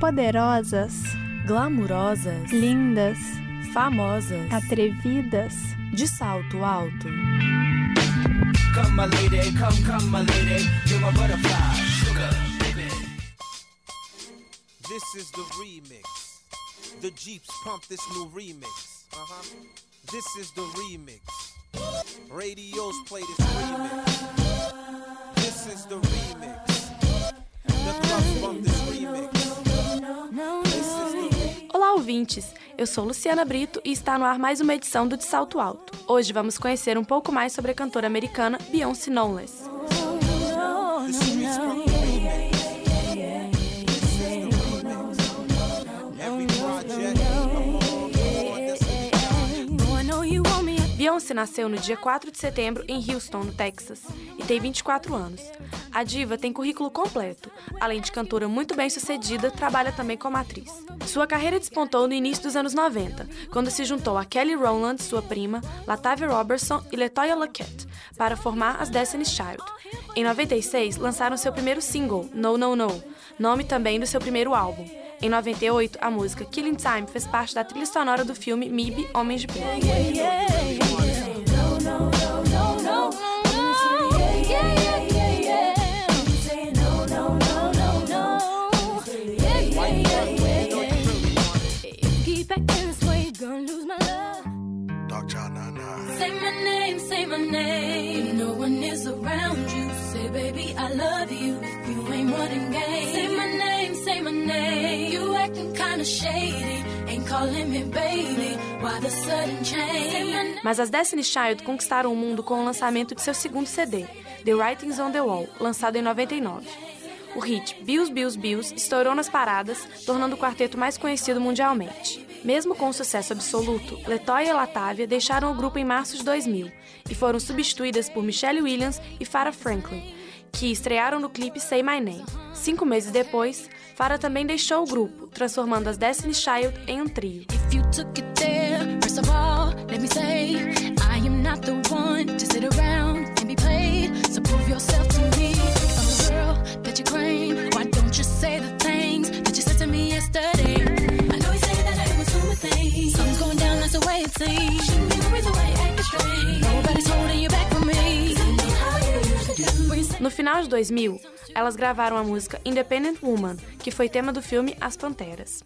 Poderosas, Glamurosas, lindas, famosas, atrevidas. de salto alto. Come, my lady, come, come, my lady. You're my butterfly, sugar, baby. This is the remix. The Jeeps pump this new remix. Uh huh. This is the remix. Radios play this remix. This is the remix. The clubs bump this remix. Olá, ouvintes! Eu sou Luciana Brito e está no ar mais uma edição do De Salto Alto. Hoje vamos conhecer um pouco mais sobre a cantora americana Beyoncé Knowles. Beyoncé nasceu no dia 4 de setembro em Houston, no Texas, e tem 24 anos. A diva tem currículo completo. Além de cantora muito bem sucedida, trabalha também como atriz. Sua carreira despontou no início dos anos 90, quando se juntou a Kelly Rowland, sua prima, Latavia Robertson e Latoya Luckett, para formar as Destiny's Child. Em 96, lançaram seu primeiro single, No No No, nome também do seu primeiro álbum. Em 98, a música Killing Time fez parte da trilha sonora do filme MIB Homens de Preto. Name. No one is around you. Say, baby, I love you. You ain't running game. Say my name, say my name. You acting kinda shady. Ain't calling me baby. Why the sudden change? Say my name. Mas as Destiny's Child conquistaram o mundo com o lançamento de seu segundo CD, The Writings on the Wall, lançado em 99. O hit Bills, Bills, Bills estourou nas paradas, tornando o quarteto mais conhecido mundialmente. Mesmo com sucesso absoluto, Latoya e Latavia deixaram o grupo em março de 2000 e foram substituídas por Michelle Williams e Farrah Franklin, que estrearam no clipe Say My Name. Cinco meses depois, Farrah também deixou o grupo, transformando as Destiny's Child em um trio. That you claim. Why don't you say the things that you said to me yesterday? Be the reason why you acting strange. Nobody's holding you back from me. No final de 2000, elas gravaram a música Independent Woman, que foi tema do filme As Panteras.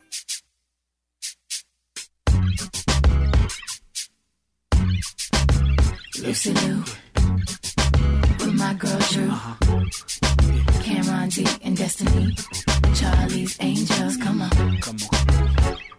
Lucy Lou with my girl Drew. Cameron D and Destiny. Charlie's Angels, come on. Come on.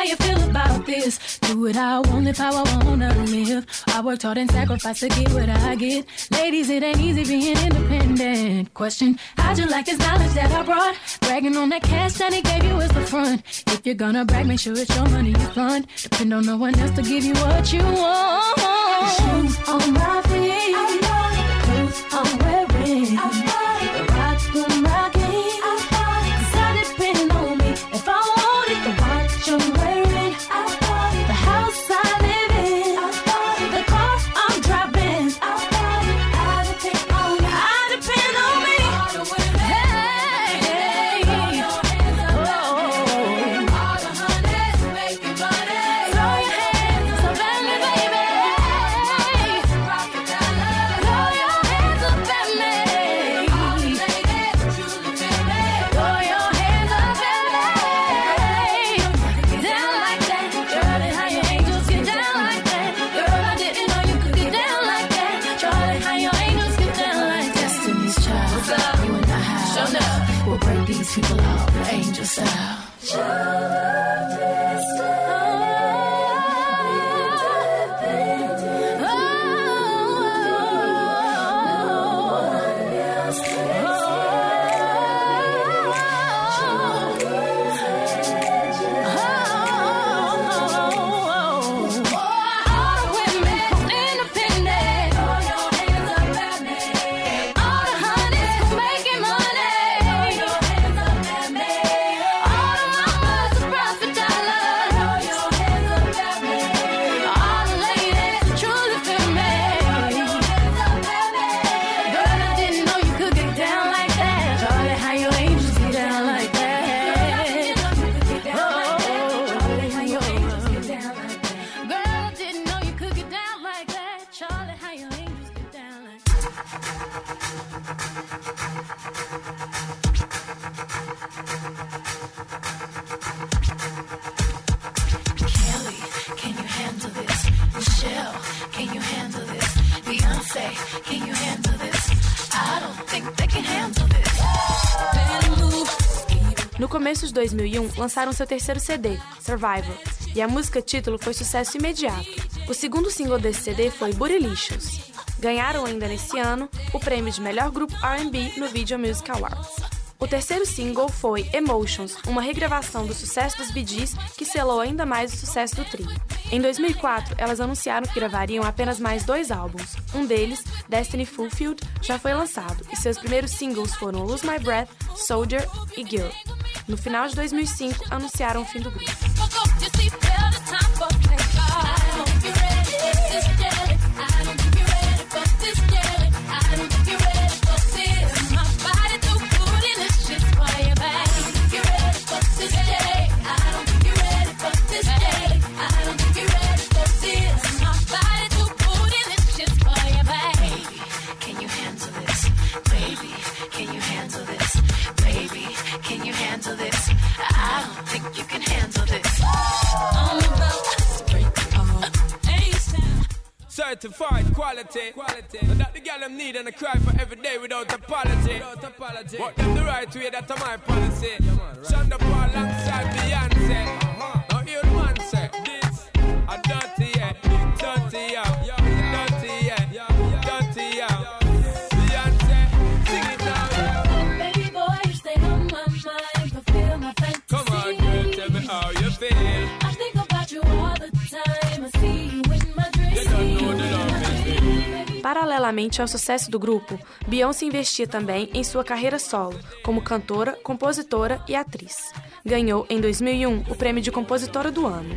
how you feel about this. Do what I want, live how I wanna live. I worked hard and sacrificed to get what I get. Ladies, it ain't easy being independent. Question, how'd you like this knowledge that I brought? Bragging on that cash that he gave you is the front. If you're gonna brag, make sure it's your money you fund. Depend on no one else to give you what you want. Shoes on my feet. people out, angel style. De 2001, lançaram seu terceiro CD, Survivor, e a música título foi sucesso imediato. O segundo single desse CD foi Bootylicious. Ganharam ainda nesse ano o prêmio de melhor grupo R&B no Video Music Awards. O terceiro single foi Emotions, uma regravação do sucesso dos Bee Gees que selou ainda mais o sucesso do trio. Em 2004, elas anunciaram que gravariam apenas mais dois álbuns. Um deles, Destiny Fulfilled, já foi lançado e seus primeiros singles foram Lose My Breath, Soldier e Girl. No final de 2005, anunciaram o fim do grupo. Certified quality. quality. And that the girl them need and I cry for every day without apology. Without apology. What them the right way, that's my policy. Yeah, man, right. Shonda Paul alongside Beyonce. Uh-huh. Now hear the man say, this a dirty yeah, dirty yeah, Paralelamente ao sucesso do grupo, Beyoncé investia também em sua carreira solo, como cantora, compositora e atriz. Ganhou, em 2001, o prêmio de compositora do ano.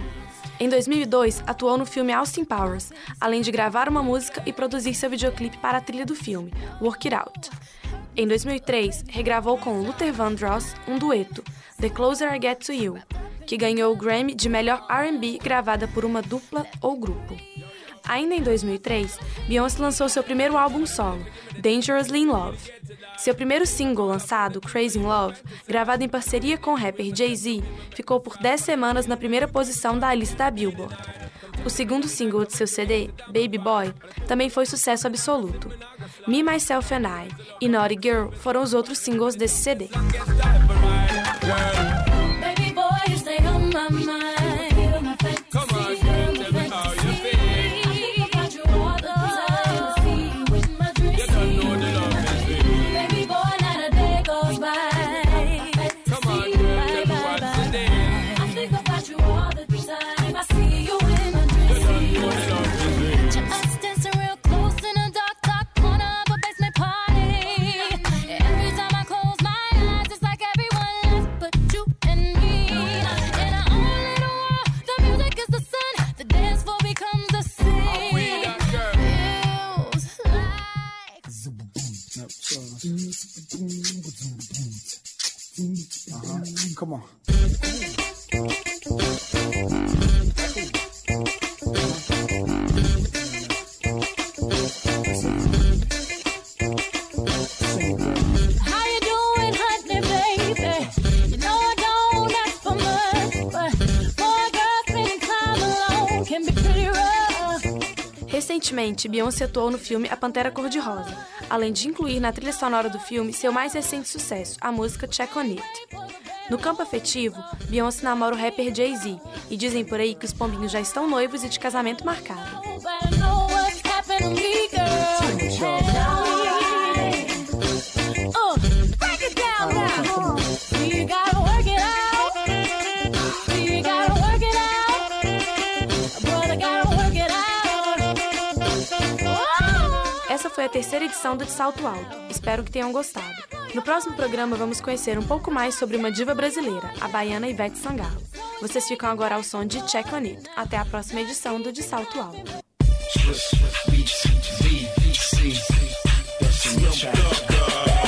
Em 2002, atuou no filme Austin Powers, além de gravar uma música e produzir seu videoclipe para a trilha do filme, Work It Out. Em 2003, regravou com Luther Vandross um dueto, The Closer I Get to You, que ganhou o Grammy de melhor R&B gravada por uma dupla ou grupo. Ainda em 2003, Beyoncé lançou seu primeiro álbum solo, Dangerously in Love. Seu primeiro single lançado, Crazy in Love, gravado em parceria com o rapper Jay-Z, ficou por 10 semanas na primeira posição da lista da Billboard. O segundo single de seu CD, Baby Boy, também foi sucesso absoluto. Me, Myself and I e Naughty Girl foram os outros singles desse CD. Baby boy, Recentemente, Beyoncé atuou no filme A Pantera Cor-de-Rosa, além de incluir na trilha sonora do filme seu mais recente sucesso, a música Check On It. No campo afetivo, Beyoncé namora o rapper Jay-Z, e dizem por aí que os pombinhos já estão noivos e de casamento marcado. Terceira edição do De Salto Alto. Espero que tenham gostado. No próximo programa vamos conhecer um pouco mais sobre uma diva brasileira, a baiana Ivete Sangalo. Vocês ficam agora ao som de Check On It. Até a próxima edição do De Salto Alto.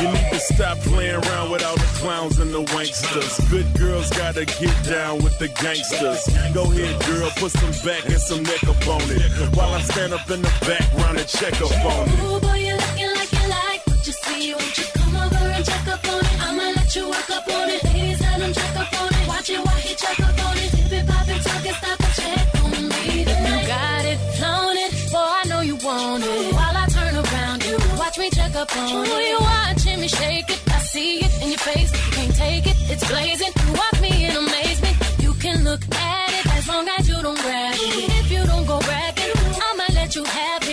You clowns and the wanksters. Good girls gotta get down with the gangsters. Go ahead, girl, put some back and some neck up on it. While I stand up in the background and check up on it. Ooh, boy, you're looking like you like what you see. Won't you come over and check up on it? I'ma let you work up on it. Ladies, let him check up on it. Watch it while he check up on it. Dip it, pop it, talk it, stop and check on me tonight. You got it, flown it, boy, I know you want it. While I turn around, you watch me check up on it. Ooh, you watching me shake it. See it in your face. You can't take it, it's blazing. You walk me in amazement. You can look at it as long as you don't grab it. If you don't go bragging, I'ma let you have it.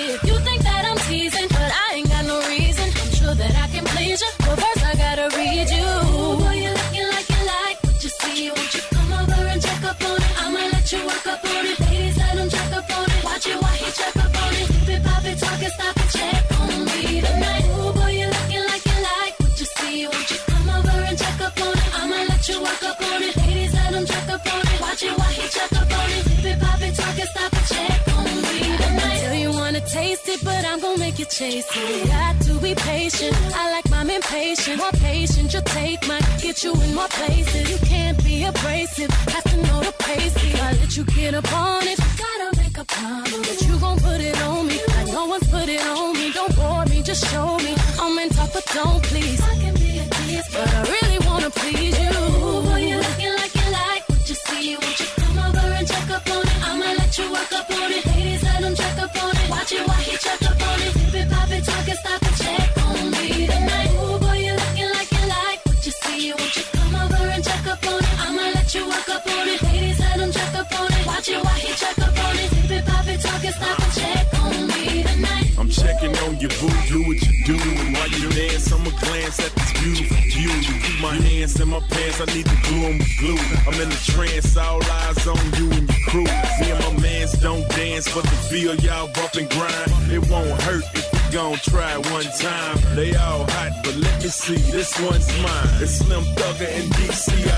I'm gonna make you chase it. Got to be patient. I like my impatient. More patient, your take might get you in more places. You can't be abrasive. Have to know the pace. I let you get up on it, gotta make a promise you gon' put it on me. Like no one's put it on me. Don't bore me, just show me. I'm in top, but don't please. I can be a tease, but I really wanna please you. Ooh, boy, you looking like you like what you see. Won't you come over and check up on it? I'ma let you work up on it. Your boo, do what you do. And while you dance, I'ma glance at this beautiful view. You keep my hands in my pants, I need to glue with glue. I'm in a trance, all eyes on you and your crew. Me and my mans don't dance, but the feel y'all bump and grind. It won't hurt if gon' try one time. They all hot, but let me see, this one's mine. It's Slim Thugger and DC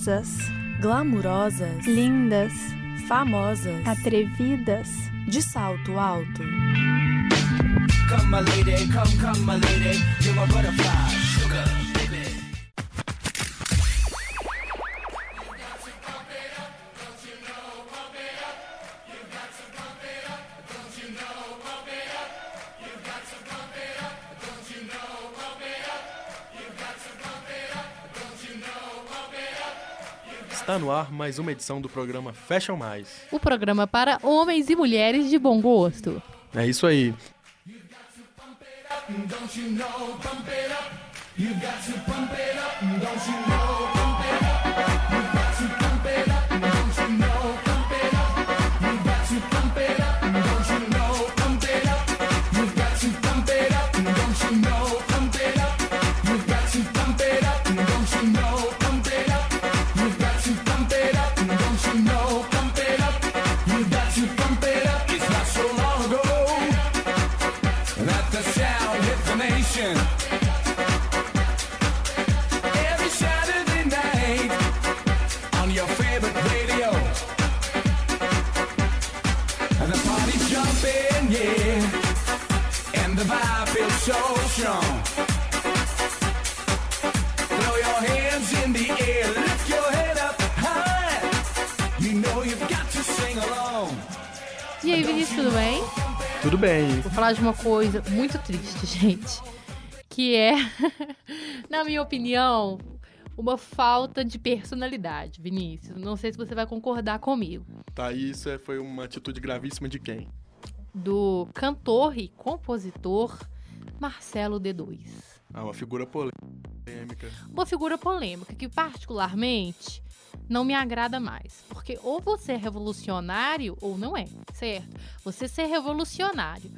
Poderosas, Glamurosas, lindas, famosas, atrevidas. de salto alto. Come, my lady, come, come, my lady. You're my butterfly, Está no ar mais uma edição do programa Fashion Mais. O programa para homens e mulheres de bom gosto. É isso aí. Don't you know, pump it up. You got to pump it up. Don't you know, E aí, Vinícius, tudo bem? Tudo bem. Vou falar de uma coisa muito triste, gente. Que é, na minha opinião, uma falta de personalidade, Vinícius. Não sei se você vai concordar comigo. Tá, isso é- foi uma atitude gravíssima de quem? Do cantor e compositor Marcelo D2. Ah, uma figura polêmica. Uma figura polêmica que, particularmente, não me agrada mais. Porque ou você é revolucionário ou não é, certo? Você ser revolucionário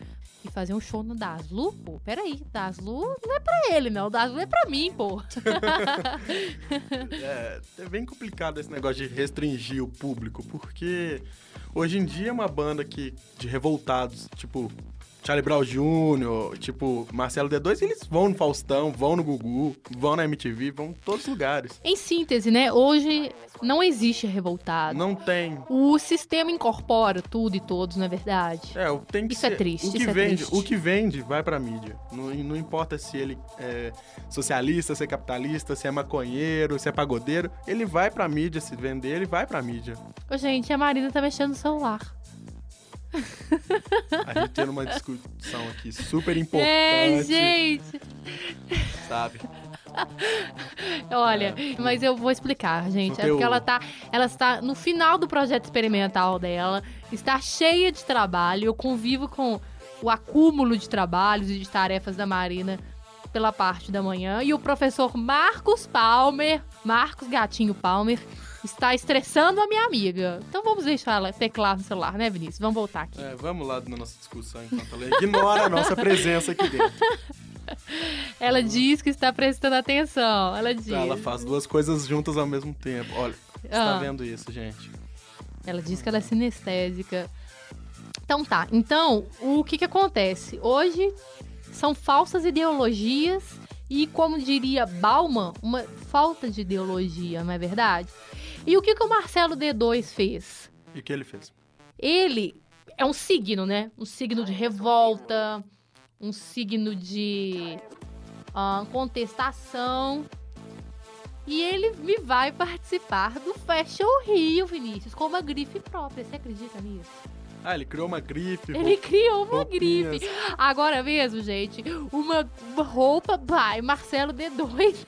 e fazer um show no Daslu, pô, peraí, Daslu não é pra ele, não. Daslu é pra mim, pô. É, é bem complicado esse negócio de restringir o público, porque hoje em dia é uma banda que, de revoltados, tipo Charlie Brown Jr., tipo Marcelo D2, eles vão no Faustão, vão no Gugu, vão na MTV, vão em todos os lugares. Em síntese, né? Hoje não existe revoltado. Não tem. O sistema incorpora tudo e todos, não é verdade? É, o- tem que Isso é ser- triste, O que é vende, triste. o que vende vai pra mídia. Não, não importa se ele é socialista, se é capitalista, se é maconheiro, se é pagodeiro, ele vai pra mídia, se vender, ele vai pra mídia. Ô, gente, a Marina tá mexendo no celular. A gente tendo uma discussão aqui super importante, É, gente! sabe? Olha, mas eu vou explicar, gente. É Conteúdo. porque ela tá, ela está no final do projeto experimental dela, está cheia de trabalho. Eu convivo com o acúmulo de trabalhos e de tarefas da Marina pela parte da manhã. E o professor Marcos Palmer, Marcos Gatinho Palmer, está estressando a minha amiga. Então vamos deixar ela teclar no celular, né, Vinícius? Vamos voltar aqui. É, vamos lá na nossa discussão enquanto ela ignora a nossa presença aqui dentro. Ela diz que está prestando atenção. Ela diz. Ela faz duas coisas juntas ao mesmo tempo. Olha, você tá Ah. vendo isso, gente? Ela diz que ela é sinestésica. Então tá. Então, o que que acontece? Hoje são falsas ideologias e, como diria Bauman, uma falta de ideologia, não é verdade? E o que que o Marcelo D2 fez? E o que ele fez? Ele é um signo, né? Um signo de revolta, um signo de ah, contestação. E ele me vai participar do Fashion Rio, Vinícius, com uma grife própria. Você acredita nisso? Ah, ele criou uma grife. Ele roupa- criou uma roupinhas. grife. Agora mesmo, gente, uma, roupa, vai, Marcelo D2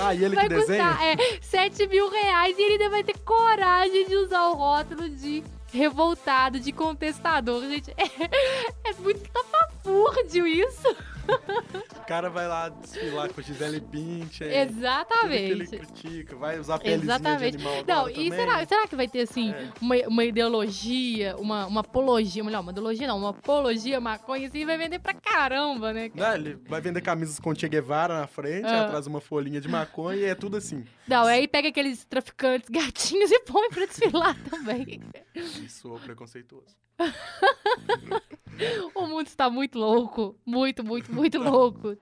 Ah, e ele vai que desenha? custar é, 7 mil reais e ele ainda vai ter coragem de usar o rótulo de revoltado, de contestador. Gente, é, é muito tapafúrdio isso. O cara vai lá desfilar com Gisele Bündchen. Exatamente. Ele critica, vai usar pelezinha Exatamente. de animal Não, e será, será que vai ter, assim, É. uma, uma ideologia, uma, uma apologia, melhor, uma ideologia não, uma apologia maconha, assim, vai vender pra caramba, né? Não, ele vai vender camisas com Che Guevara na frente, Ah. atrás uma folhinha de maconha e é tudo assim. Não, aí pega aqueles traficantes gatinhos e põe pra desfilar também. Isso é preconceituoso. O mundo está muito louco. Muito, muito, muito louco.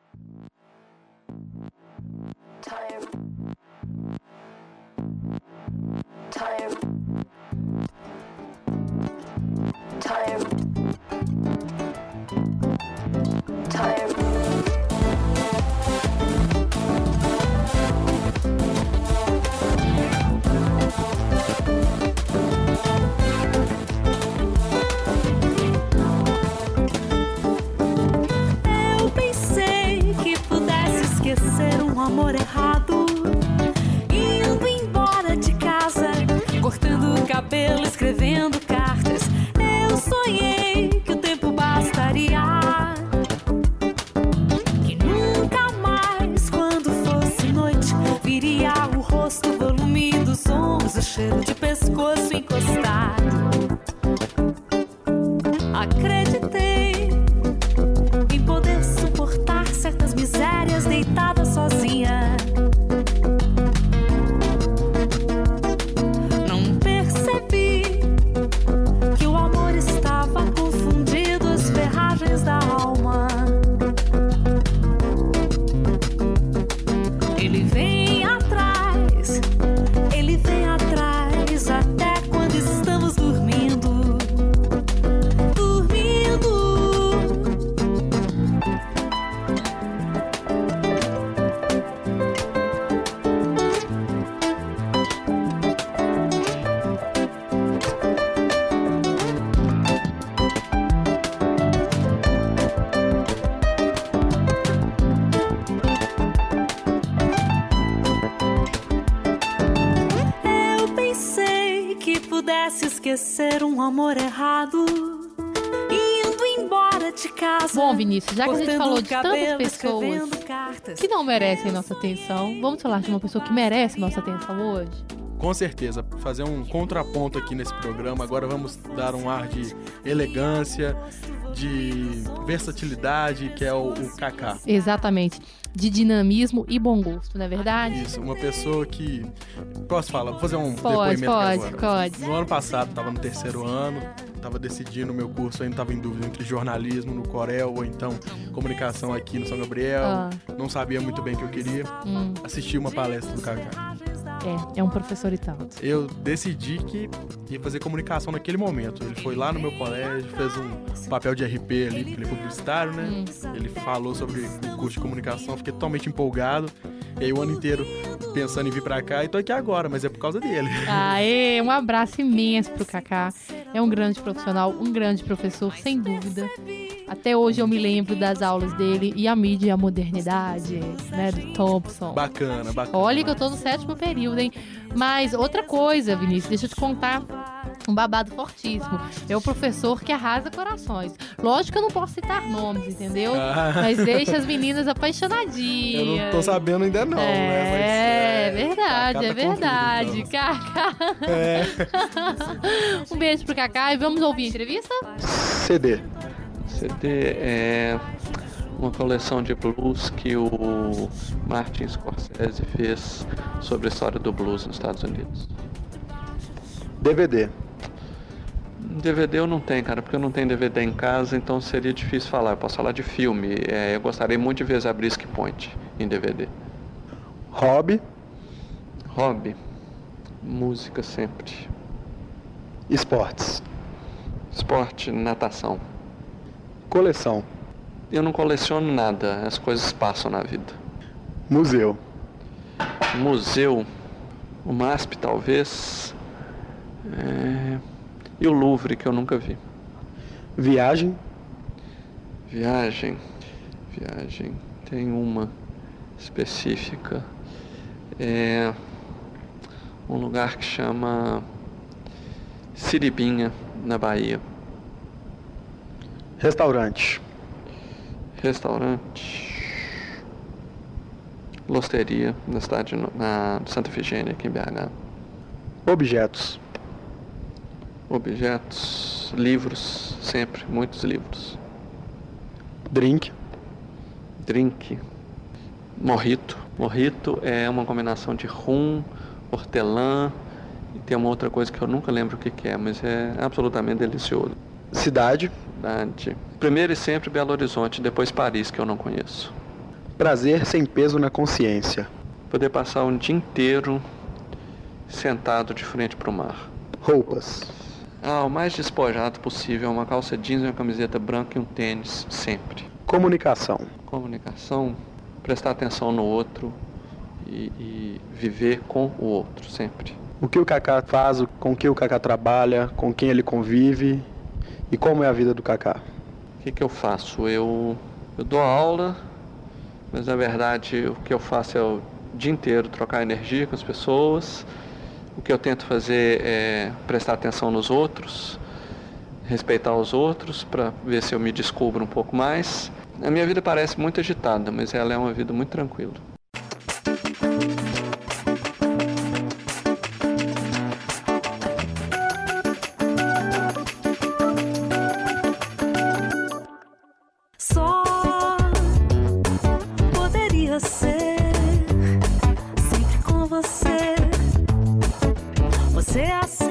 Eu amor errado. Indo embora de casa, cortando o esquecer um amor errado. Indo embora de casa. Bom, Vinícius, já que a gente falou de tantas cabelo, pessoas que não merecem nossa atenção, vamos falar de uma pessoa que merece nossa atenção hoje? Com certeza, fazer um contraponto aqui nesse programa. Agora vamos dar um ar de elegância, de versatilidade, que é o, o Kaká. Exatamente. De dinamismo e bom gosto, não é verdade? Isso, uma pessoa que. Posso falar? Vou fazer um Pode, depoimento pode, agora. pode. No ano passado, estava no terceiro ano, estava decidindo o meu curso, ainda estava em dúvida entre jornalismo no Corel ou então comunicação aqui no São Gabriel. Ah. Não sabia muito bem o que eu queria. Hum. Assisti uma palestra do Kaká. É, é um professor e tanto. Eu decidi que ia fazer comunicação naquele momento. Ele foi lá no meu colégio, fez um papel de RP ali, ele é publicitário, né? Hum. Ele falou sobre o curso de comunicação, fiquei totalmente empolgado. E aí o ano inteiro pensando em vir pra cá e tô aqui agora, mas é por causa dele. Aê, um abraço imenso pro Kaká. É um grande profissional, um grande professor, sem dúvida. Até hoje eu me lembro das aulas dele e a mídia e a modernidade, né, do Thompson. Bacana, bacana. Olha que eu tô no sétimo período, hein? Mas outra coisa, Vinícius, deixa eu te contar um babado fortíssimo. É o professor que arrasa corações. Lógico que eu não posso citar nomes, entendeu? Ah. Mas deixa as meninas apaixonadinhas. Eu não tô sabendo ainda não, é, né? Mas, é verdade, Cacá é tá com tudo, verdade. então. Cacá. É. um beijo pro Cacá e vamos ouvir a entrevista? CD. CD é uma coleção de blues que o Martin Scorsese fez sobre a história do blues nos Estados Unidos. DVD. DVD eu não tenho, cara, porque eu não tenho DVD em casa, então seria difícil falar. Eu posso falar de filme. É, eu gostaria muito de ver Zabriskie Point em DVD. Hobby. Hobby. Música sempre. Esportes. Esporte, natação. Coleção. Eu não coleciono nada, as coisas passam na vida. Museu. Museu, o MASP talvez. É, E o Louvre, que eu nunca vi. Viagem. Viagem. Viagem. Tem uma específica. É um lugar que chama Siribinha, na Bahia. Restaurante. Restaurante. Losteria, na cidade na Santa Efigênia, aqui em BH. Objetos. Objetos, livros, sempre, muitos livros. Drink. Drink. Morrito. Morrito é uma combinação de rum, hortelã e tem uma outra coisa que eu nunca lembro o que, que é, mas é absolutamente delicioso. Cidade. Cidade. Primeiro e sempre Belo Horizonte, depois Paris, que eu não conheço. Prazer sem peso na consciência. Poder passar um dia inteiro sentado de frente para o mar. Roupas. Ah, o mais despojado possível, uma calça jeans, uma camiseta branca e um tênis, sempre. Comunicação. Comunicação, prestar atenção no outro e, e viver com o outro, sempre. O que o Kaká faz, com que o Kaká trabalha, com quem ele convive e como é a vida do Kaká. O que, que eu faço? Eu, eu dou aula, mas na verdade o que eu faço é o dia inteiro trocar energia com as pessoas. O que eu tento fazer é prestar atenção nos outros, respeitar os outros, para ver se eu me descubro um pouco mais. A minha vida parece muito agitada, mas ela é uma vida muito tranquila. Você. Você acelerou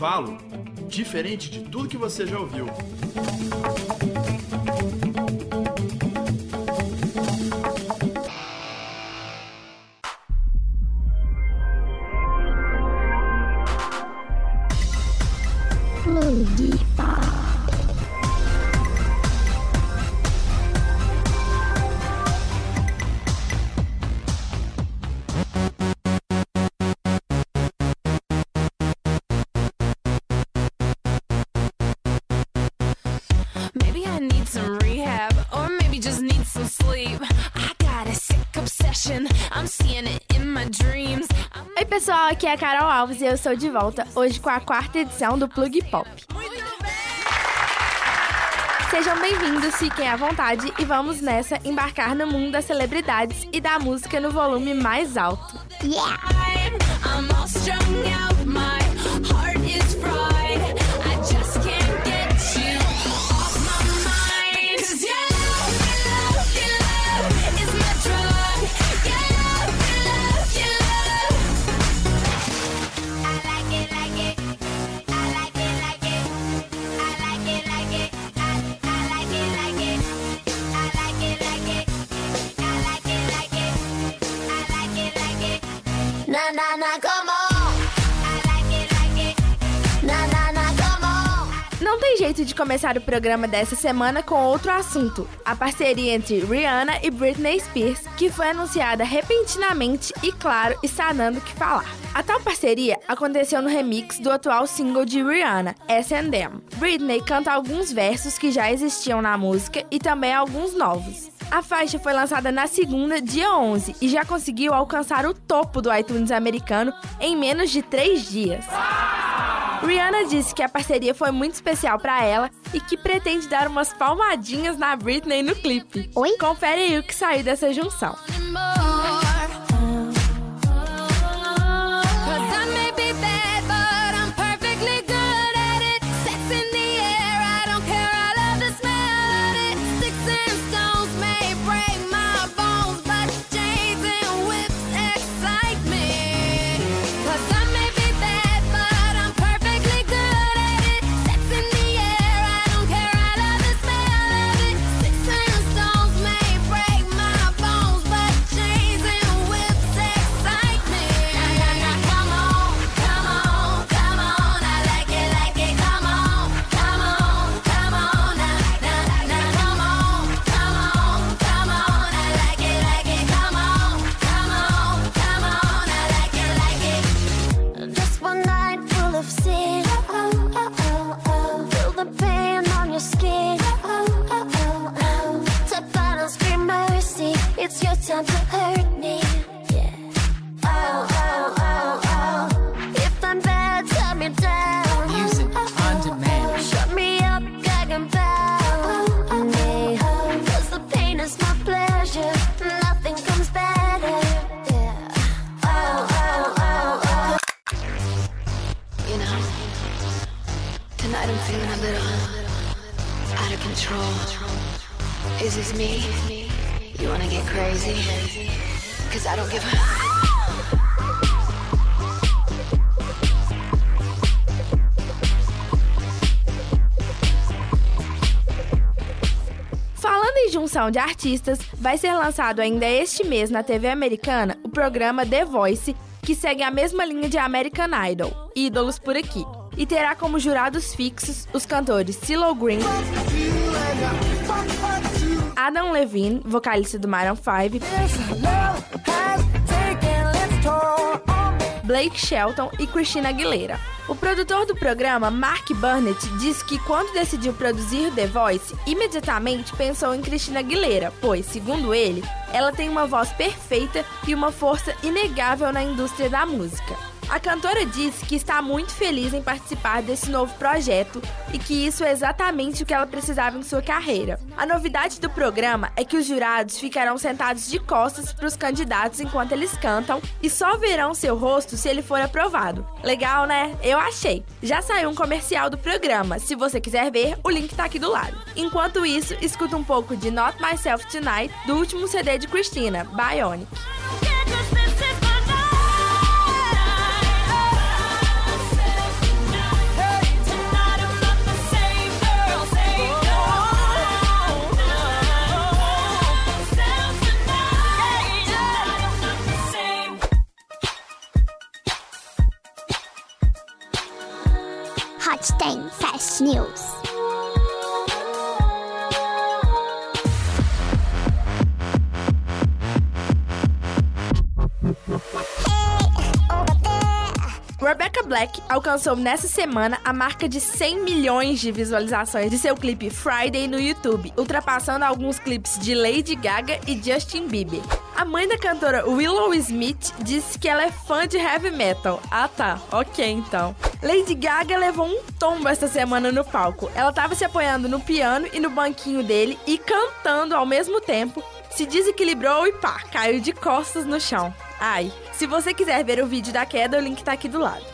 Intervalo. Diferente de tudo que você já ouviu. Oi, pessoal, aqui é a Carol Alves e eu estou de volta hoje com a quarta edição do Plug Pop. Sejam bem-vindos, fiquem à vontade e vamos nessa embarcar no mundo das celebridades e da música no volume mais alto. Yeah! Não tem jeito de começar o programa dessa semana com outro assunto: a parceria entre Rihanna e Britney Spears, que foi anunciada repentinamente e, claro, está dando o que falar. A tal parceria aconteceu no remix do atual single de Rihanna, S&M. Britney canta alguns versos que já existiam na música e também alguns novos. A faixa foi lançada na segunda, dia 11, e já conseguiu alcançar o topo do iTunes americano em menos de três dias. Rihanna disse que a parceria foi muito especial pra ela e que pretende dar umas palmadinhas na Britney no clipe. Oi? Confere aí o que saiu dessa junção. Your time to hurt me. Yeah. Oh, oh, oh, oh. If I'm bad, tell me down. Music on oh, oh, demand. Oh. Shut me up, gag and bow. me. Cause the pain is my pleasure. Nothing comes better. Yeah. Oh, oh, oh, oh. You know, tonight I'm feeling a little out of control. Is this me? Crazy? Cause I don't give a. Junção de artistas, vai ser lançado ainda este mês na TV americana o programa The Voice, que segue a mesma linha de American Idol, ídolos por aqui, e terá como jurados fixos os cantores CeeLo Green, Adam Levine, vocalista do Maroon 5, Blake Shelton e Christina Aguilera. O produtor do programa, Mark Burnett, disse que quando decidiu produzir The Voice, imediatamente pensou em Christina Aguilera, pois, segundo ele, ela tem uma voz perfeita e uma força inegável na indústria da música. A cantora disse que está muito feliz em participar desse novo projeto e que isso é exatamente o que ela precisava em sua carreira. A novidade do programa é que os jurados ficarão sentados de costas para os candidatos enquanto eles cantam e só verão seu rosto se ele for aprovado. Legal, né? Eu achei. Já saiu um comercial do programa. Se você quiser ver, o link tá aqui do lado. Enquanto isso, escuta um pouco de Not Myself Tonight do último CD de Christina, Bionic. 10 Fast News. Rebecca Black alcançou nessa semana a marca de 100 milhões de visualizações de seu clipe Friday no YouTube, ultrapassando alguns clipes de Lady Gaga e Justin Bieber. A mãe da cantora Willow Smith disse que ela é fã de heavy metal. Ah tá, ok então. Lady Gaga levou um tombo esta semana no palco. Ela estava se apoiando no piano e no banquinho dele e cantando ao mesmo tempo. Se desequilibrou e pá, caiu de costas no chão. Ai, se você quiser ver o vídeo da queda, o link tá aqui do lado.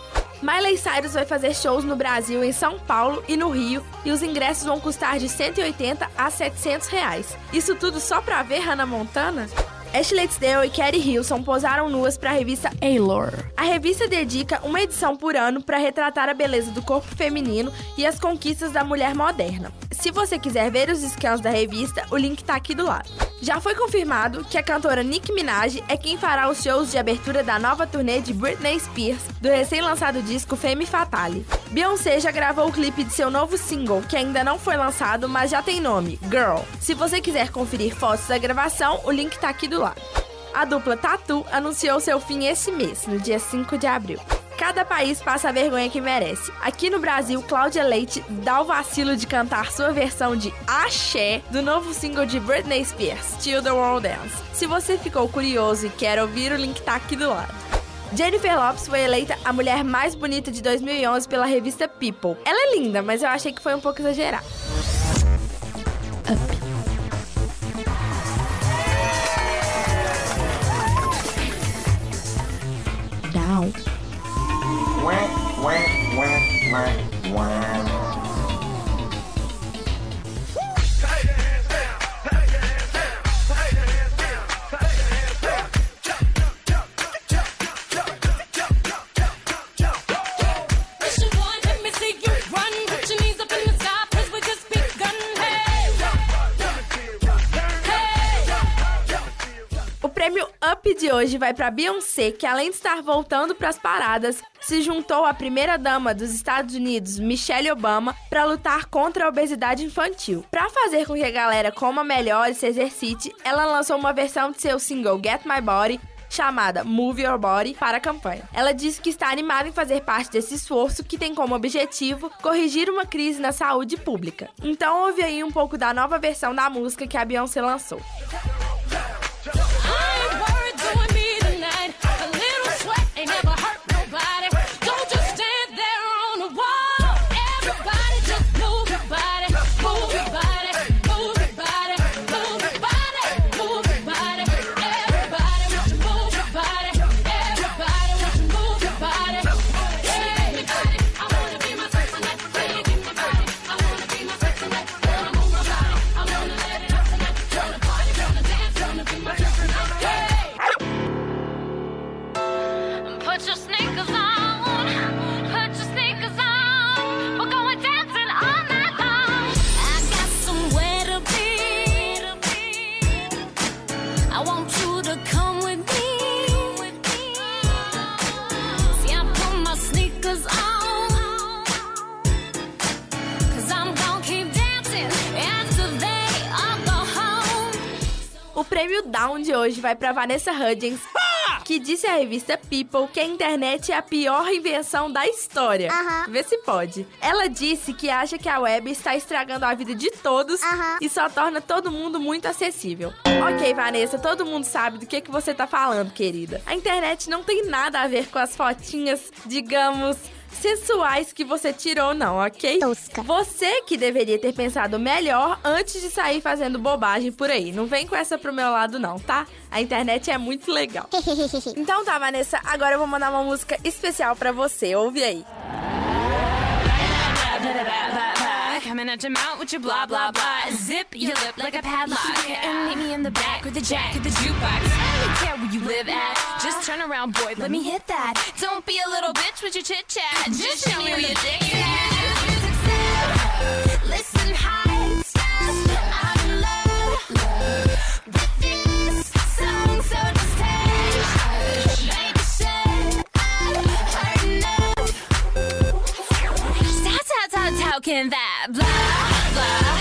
Miley Cyrus vai fazer shows no Brasil, em São Paulo e no Rio, e os ingressos vão custar de 180 a 700 reais. Isso tudo só pra ver Hannah Montana? Ashley Tisdale e Carrie Hilson posaram nuas para a revista Allure. A revista dedica uma edição por ano para retratar a beleza do corpo feminino e as conquistas da mulher moderna. Se você quiser ver os scans da revista, o link tá aqui do lado. Já foi confirmado que a cantora Nicki Minaj é quem fará os shows de abertura da nova turnê de Britney Spears, do recém-lançado disco Femme Fatale. Beyoncé já gravou o clipe de seu novo single, que ainda não foi lançado, mas já tem nome, Girl. Se você quiser conferir fotos da gravação, o link tá aqui do lado. A dupla Tatu anunciou seu fim esse mês, no dia 5 de abril. Cada país passa a vergonha que merece. Aqui no Brasil, Cláudia Leite dá o vacilo de cantar sua versão de Axé do novo single de Britney Spears, Till the World Dance. Se você ficou curioso e quer ouvir, o link tá aqui do lado. Jennifer Lopes foi eleita a mulher mais bonita de 2011 pela revista People. Ela é linda, mas eu achei que foi um pouco exagerado. Down. O prêmio Up de hoje vai para Beyoncé, que além de estar voltando para as paradas, se juntou à primeira-dama dos Estados Unidos, Michelle Obama, para lutar contra a obesidade infantil. Para fazer com que a galera coma melhor e se exercite, ela lançou uma versão de seu single Get My Body chamada Move Your Body para a campanha. Ela disse que está animada em fazer parte desse esforço que tem como objetivo corrigir uma crise na saúde pública. Então ouve aí um pouco da nova versão da música que a Beyoncé lançou. De hoje vai para Vanessa Hudgens, que disse à revista People que a internet é a pior invenção da história. Vê se pode. Ela disse que acha que a web está estragando a vida de todos e só torna todo mundo muito acessível. Ok, Vanessa, todo mundo sabe do que, que você tá falando, querida. A internet não tem nada a ver com as fotinhas, digamos, sensuais que você tirou, não, ok? Você que deveria ter pensado melhor antes de sair fazendo bobagem por aí. Não vem com essa pro meu lado, não, tá? A internet é muito legal. então tá, Vanessa, agora eu vou mandar uma música especial pra você. Ouve aí. Coming at your mouth with your blah blah blah. Zip your lip like a padlock. And meet me in the back with the jack of the jukebox. I don't care where you live at. Just turn around, boy. Let me hit that. Don't be a little bitch with your chit chat. Just show me where your dick is talking that blah, blah.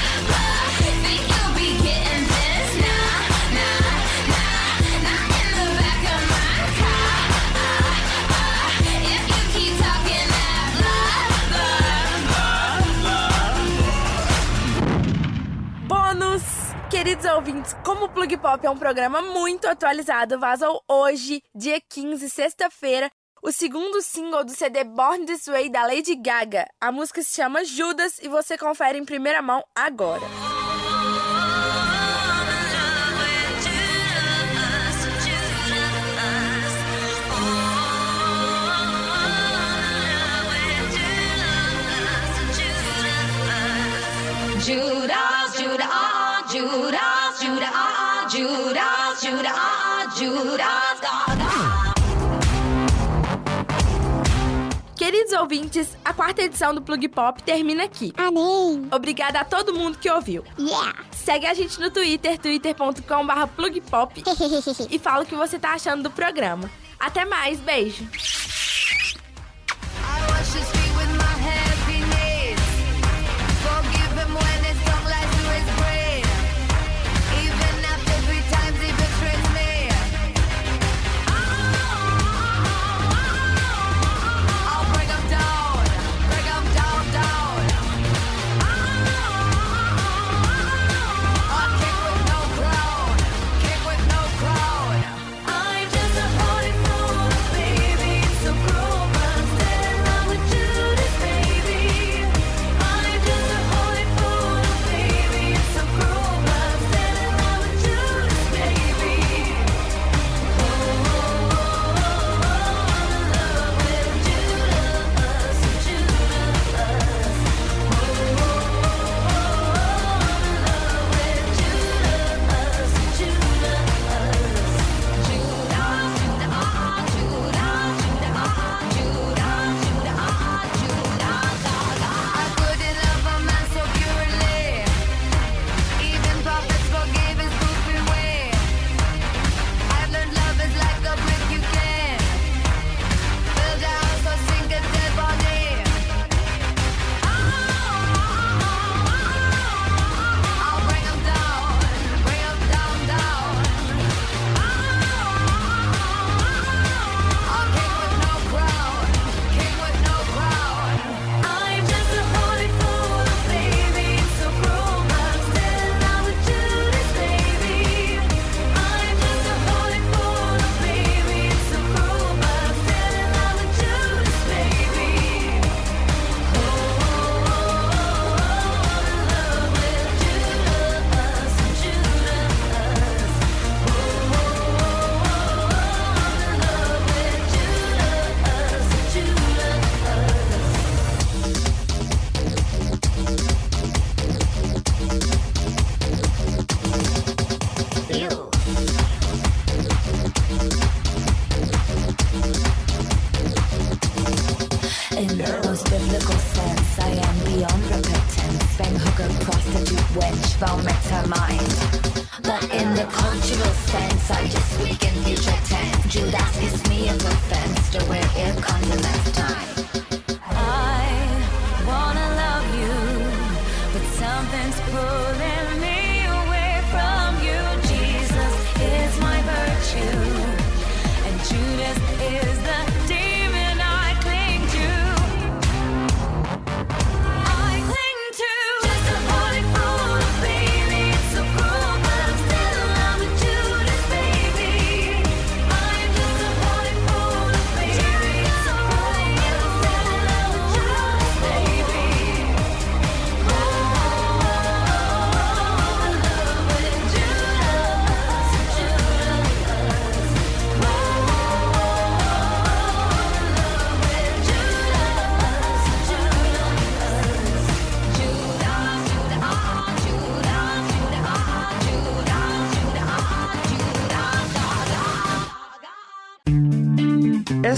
Bônus! Queridos ouvintes, como o Plug Pop é um programa muito atualizado, vazou hoje, dia 15, sexta-feira, o segundo single do CD Born This Way da Lady Gaga. A música se chama Judas e você confere em primeira mão agora. Judas, ah, ah, Judas, ah, ah, Judas, ah, ah, Judas, Queridos ouvintes, a quarta edição do Plug Pop termina aqui. Amém! Obrigada a todo mundo que ouviu. Yeah! Segue a gente no Twitter, twitter.com.br plugpop e fala o que você tá achando do programa. Até mais, beijo! Judas is me of offense to where it comes